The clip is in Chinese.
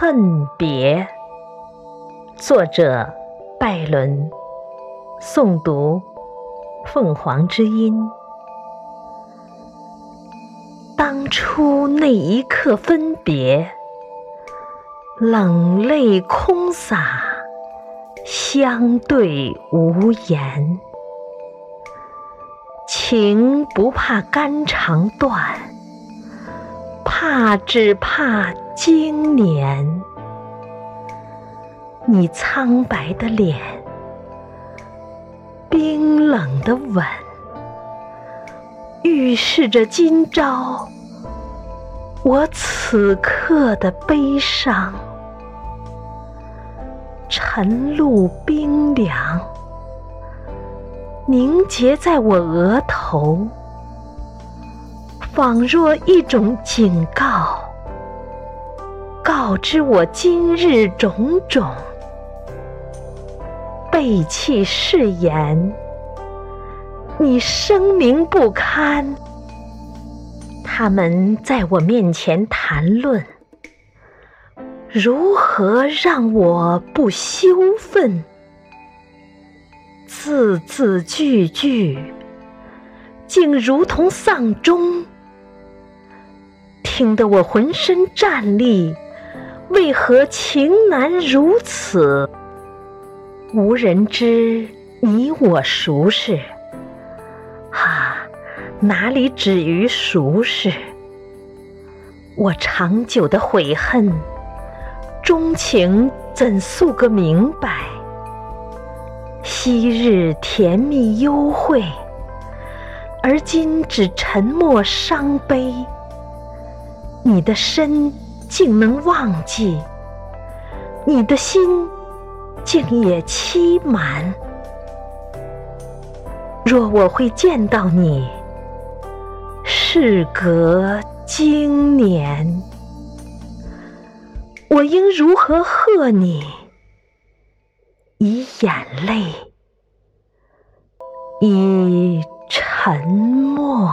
恨别。作者：拜伦。诵读：凤凰之音。当初那一刻分别，冷泪空洒，相对无言。情不怕肝肠断，怕只怕经年。你苍白的脸，冰冷的吻，预示着今朝我此刻的悲伤。晨露冰凉，凝结在我额头，仿若一种警告，告知我今日种种。背弃誓言，你声名不堪。他们在我面前谈论，如何让我不羞愤？字字句句，竟如同丧钟，听得我浑身战栗。为何情难如此？无人知你我孰是？哈，哪里止于孰是？我长久的悔恨，钟情怎诉个明白？昔日甜蜜幽会，而今只沉默伤悲。你的身竟能忘记，你的心。竟也期满。若我会见到你，事隔经年，我应如何贺你？以眼泪，以沉默。